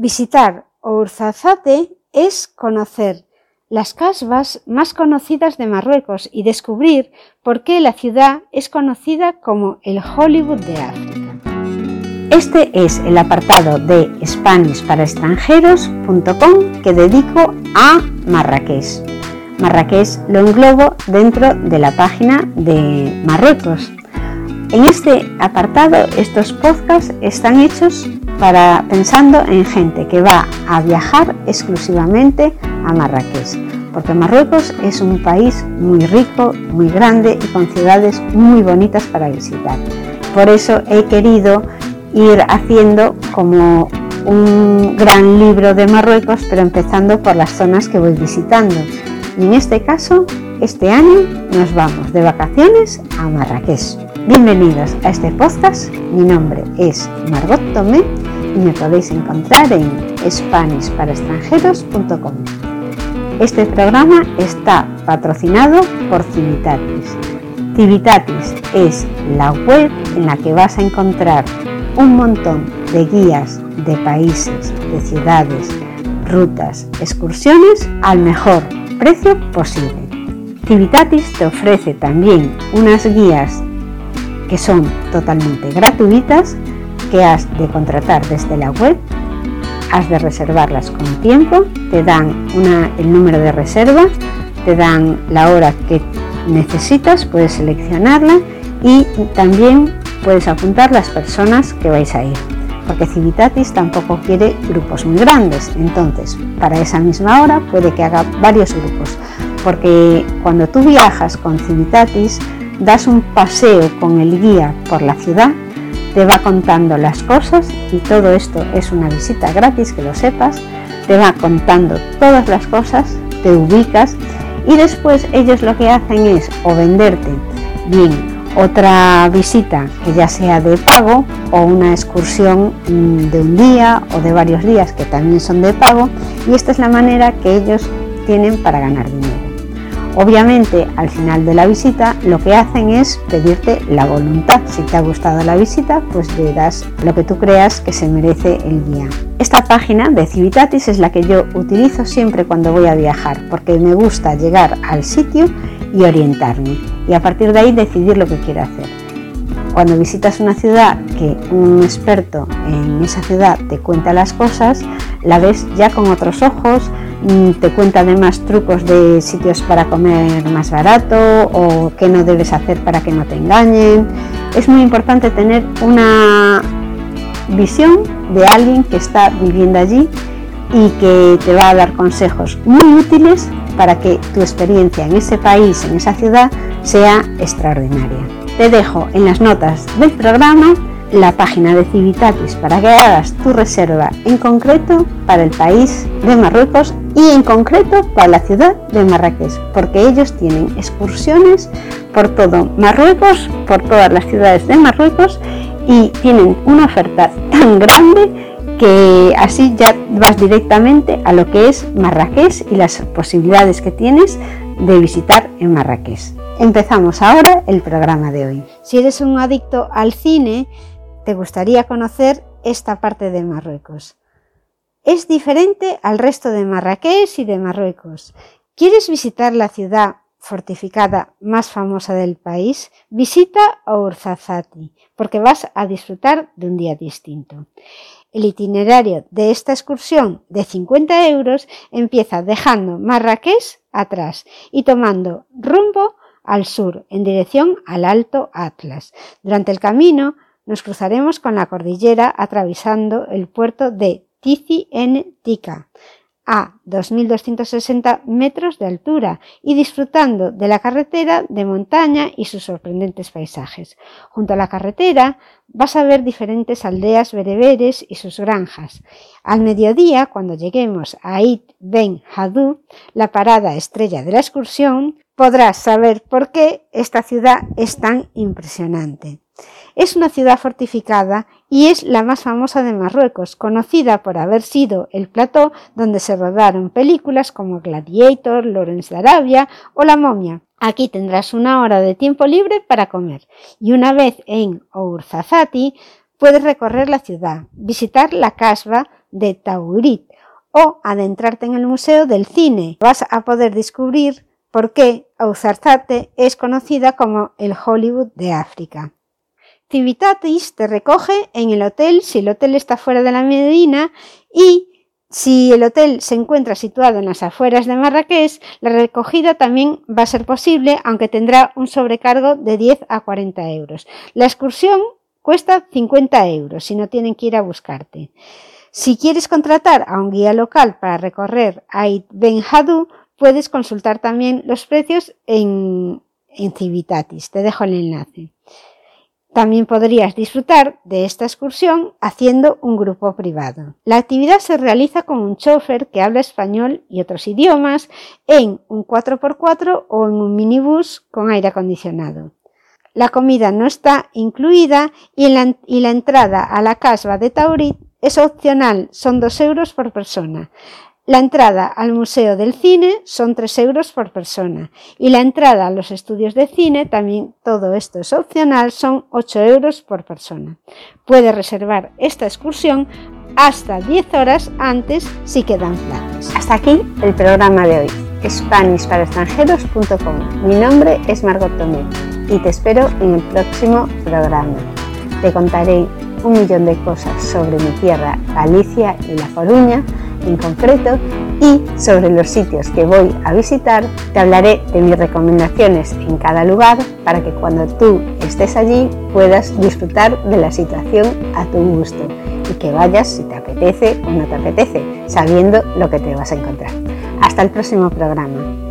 Visitar Ouarzazate es conocer las casbas más conocidas de Marruecos y descubrir por qué la ciudad es conocida como el Hollywood de África. Este es el apartado de SpanishParaExtranjeros.com que dedico a Marrakech. Marrakech lo englobo dentro de la página de Marruecos. En este apartado, estos podcasts están hechos para pensando en gente que va a viajar exclusivamente a Marrakech, porque Marruecos es un país muy rico, muy grande y con ciudades muy bonitas para visitar. Por eso he querido ir haciendo como un gran libro de Marruecos, pero empezando por las zonas que voy visitando. Y en este caso, este año nos vamos de vacaciones a Marrakech. Bienvenidos a este podcast. Mi nombre es Margot Tomé me podéis encontrar en SpanishParaExtranjeros.com. Este programa está patrocinado por Civitatis. Civitatis es la web en la que vas a encontrar un montón de guías de países, de ciudades, rutas, excursiones al mejor precio posible. Civitatis te ofrece también unas guías que son totalmente gratuitas que has de contratar desde la web, has de reservarlas con tiempo, te dan el número de reserva, te dan la hora que necesitas, puedes seleccionarla y también puedes apuntar las personas que vais a ir. Porque Civitatis tampoco quiere grupos muy grandes, entonces para esa misma hora puede que haga varios grupos. Porque cuando tú viajas con Civitatis, das un paseo con el guía por la ciudad te va contando las cosas y todo esto es una visita gratis, que lo sepas, te va contando todas las cosas, te ubicas y después ellos lo que hacen es o venderte bien otra visita que ya sea de pago o una excursión mm, de un día o de varios días que también son de pago y esta es la manera que ellos tienen para ganar dinero. Obviamente, al final de la visita, lo que hacen es pedirte la voluntad. Si te ha gustado la visita, pues le das lo que tú creas que se merece el guía. Esta página de Civitatis es la que yo utilizo siempre cuando voy a viajar, porque me gusta llegar al sitio y orientarme, y a partir de ahí decidir lo que quiero hacer. Cuando visitas una ciudad que un experto en esa ciudad te cuenta las cosas, la ves ya con otros ojos, te cuenta además trucos de sitios para comer más barato o qué no debes hacer para que no te engañen. Es muy importante tener una visión de alguien que está viviendo allí y que te va a dar consejos muy útiles para que tu experiencia en ese país, en esa ciudad, sea extraordinaria. Te dejo en las notas del programa la página de Civitatis para que hagas tu reserva en concreto para el país de Marruecos y en concreto para la ciudad de Marrakech, porque ellos tienen excursiones por todo Marruecos, por todas las ciudades de Marruecos y tienen una oferta tan grande que así ya vas directamente a lo que es Marrakech y las posibilidades que tienes de visitar en Marrakech. Empezamos ahora el programa de hoy. Si eres un adicto al cine, te gustaría conocer esta parte de Marruecos. Es diferente al resto de Marrakech y de Marruecos. ¿Quieres visitar la ciudad fortificada más famosa del país? Visita Ouarzazate, porque vas a disfrutar de un día distinto. El itinerario de esta excursión de 50 euros empieza dejando Marrakech atrás y tomando rumbo al sur en dirección al Alto Atlas. Durante el camino nos cruzaremos con la cordillera atravesando el puerto de Tizi en Tika a 2.260 metros de altura y disfrutando de la carretera de montaña y sus sorprendentes paisajes. Junto a la carretera vas a ver diferentes aldeas bereberes y sus granjas. Al mediodía, cuando lleguemos a It Ben Hadou, la parada estrella de la excursión, podrás saber por qué esta ciudad es tan impresionante. Es una ciudad fortificada y es la más famosa de Marruecos, conocida por haber sido el plató donde se rodaron películas como Gladiator, Lawrence de Arabia o La momia. Aquí tendrás una hora de tiempo libre para comer y una vez en Ouarzazate puedes recorrer la ciudad, visitar la casba de Taurit o adentrarte en el Museo del Cine. Vas a poder descubrir por qué Auzarzate es conocida como el Hollywood de África. Civitatis te recoge en el hotel si el hotel está fuera de la Medina y si el hotel se encuentra situado en las afueras de Marrakech, la recogida también va a ser posible, aunque tendrá un sobrecargo de 10 a 40 euros. La excursión cuesta 50 euros si no tienen que ir a buscarte. Si quieres contratar a un guía local para recorrer Ait Ben Hadou, puedes consultar también los precios en, en Civitatis. Te dejo el enlace. También podrías disfrutar de esta excursión haciendo un grupo privado. La actividad se realiza con un chofer que habla español y otros idiomas en un 4x4 o en un minibús con aire acondicionado. La comida no está incluida y la, y la entrada a la casba de Taurit es opcional, son 2 euros por persona. La entrada al Museo del Cine son 3 euros por persona y la entrada a los estudios de cine, también todo esto es opcional, son 8 euros por persona. Puede reservar esta excursión hasta 10 horas antes si quedan plazas. Hasta aquí el programa de hoy, SpanishParaExtranjeros.com. Mi nombre es Margot Tomé y te espero en el próximo programa. Te contaré un millón de cosas sobre mi tierra, Galicia y La Coruña, en concreto y sobre los sitios que voy a visitar, te hablaré de mis recomendaciones en cada lugar para que cuando tú estés allí puedas disfrutar de la situación a tu gusto y que vayas si te apetece o no te apetece, sabiendo lo que te vas a encontrar. Hasta el próximo programa.